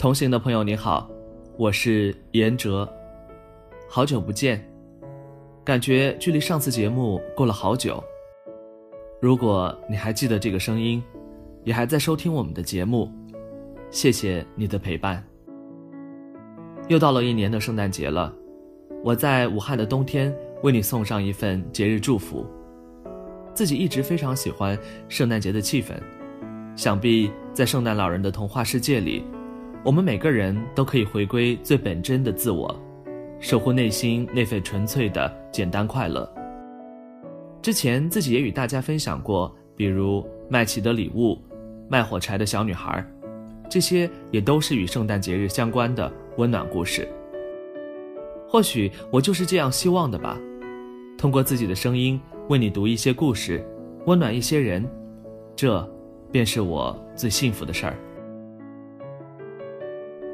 同行的朋友你好，我是严哲，好久不见，感觉距离上次节目过了好久。如果你还记得这个声音，也还在收听我们的节目，谢谢你的陪伴。又到了一年的圣诞节了，我在武汉的冬天为你送上一份节日祝福。自己一直非常喜欢圣诞节的气氛，想必在圣诞老人的童话世界里，我们每个人都可以回归最本真的自我，守护内心那份纯粹的简单快乐。之前自己也与大家分享过，比如麦琪的礼物、卖火柴的小女孩，这些也都是与圣诞节日相关的温暖故事。或许我就是这样希望的吧，通过自己的声音。为你读一些故事，温暖一些人，这便是我最幸福的事儿。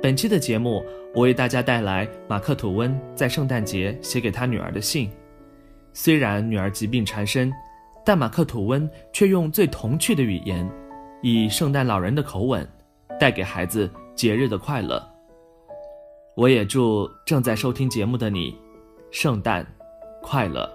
本期的节目，我为大家带来马克·吐温在圣诞节写给他女儿的信。虽然女儿疾病缠身，但马克·吐温却用最童趣的语言，以圣诞老人的口吻，带给孩子节日的快乐。我也祝正在收听节目的你，圣诞快乐。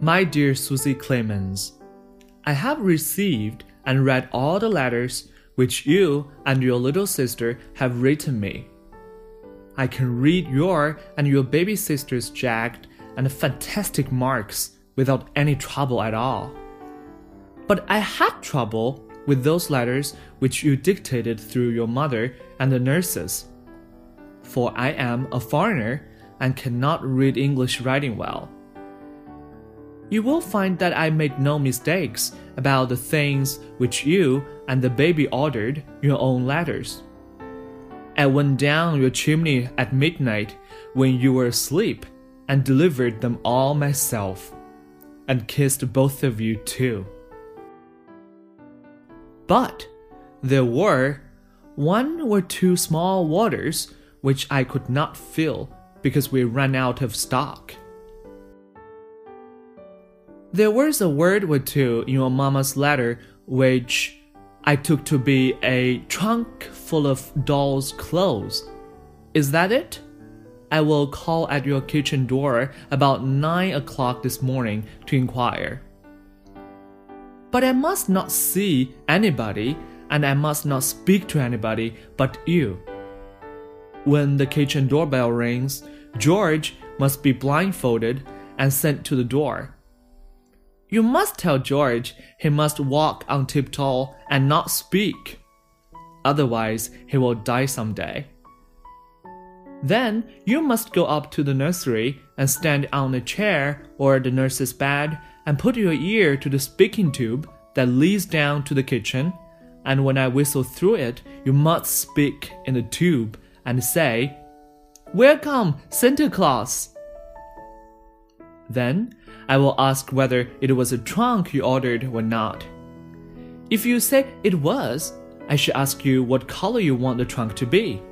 My dear Susie Clemens, I have received and read all the letters which you and your little sister have written me. I can read your and your baby sister's jagged and fantastic marks without any trouble at all. But I had trouble with those letters which you dictated through your mother and the nurses. For I am a foreigner and cannot read English writing well you will find that I made no mistakes about the things which you and the baby ordered your own letters. I went down your chimney at midnight when you were asleep and delivered them all myself, and kissed both of you too. But there were one or two small waters which I could not fill because we ran out of stock. There was a word or two in your mamma's letter which I took to be a trunk full of doll's clothes. Is that it? I will call at your kitchen door about nine o'clock this morning to inquire. But I must not see anybody, and I must not speak to anybody but you. When the kitchen doorbell rings, George must be blindfolded and sent to the door. You must tell George he must walk on tiptoe and not speak. Otherwise, he will die someday. Then you must go up to the nursery and stand on a chair or the nurse's bed and put your ear to the speaking tube that leads down to the kitchen. And when I whistle through it, you must speak in the tube and say, Welcome, Santa Claus! Then I will ask whether it was a trunk you ordered or not. If you say it was, I should ask you what color you want the trunk to be.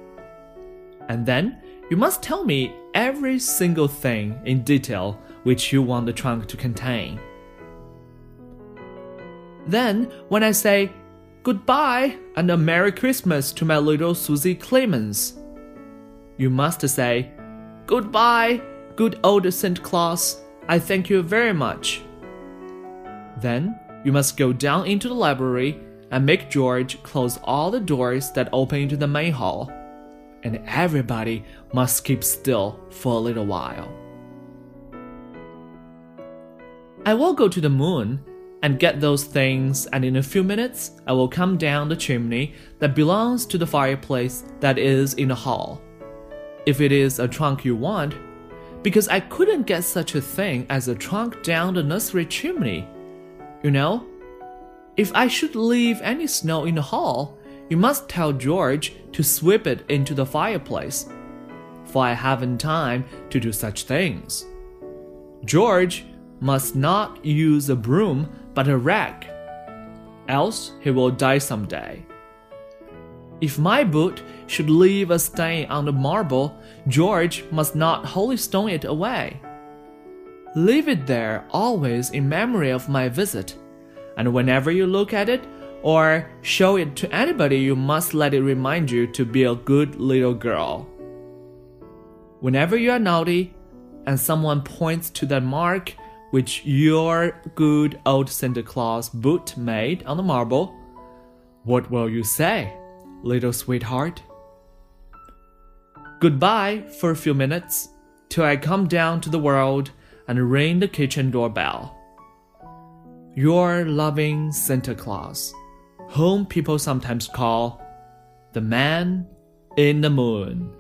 And then you must tell me every single thing in detail which you want the trunk to contain. Then, when I say goodbye and a Merry Christmas to my little Susie Clemens, you must say goodbye, good old St. Claus. I thank you very much. Then you must go down into the library and make George close all the doors that open into the main hall. And everybody must keep still for a little while. I will go to the moon and get those things, and in a few minutes I will come down the chimney that belongs to the fireplace that is in the hall. If it is a trunk you want, because I couldn't get such a thing as a trunk down the nursery chimney. You know? If I should leave any snow in the hall, you must tell George to sweep it into the fireplace, for I haven't time to do such things. George must not use a broom but a rag, else he will die some day. If my boot should leave a stain on the marble, George must not holystone it away. Leave it there always in memory of my visit, and whenever you look at it or show it to anybody, you must let it remind you to be a good little girl. Whenever you are naughty and someone points to that mark which your good old Santa Claus boot made on the marble, what will you say, little sweetheart? Goodbye for a few minutes till I come down to the world and ring the kitchen doorbell. Your loving Santa Claus, whom people sometimes call the man in the moon.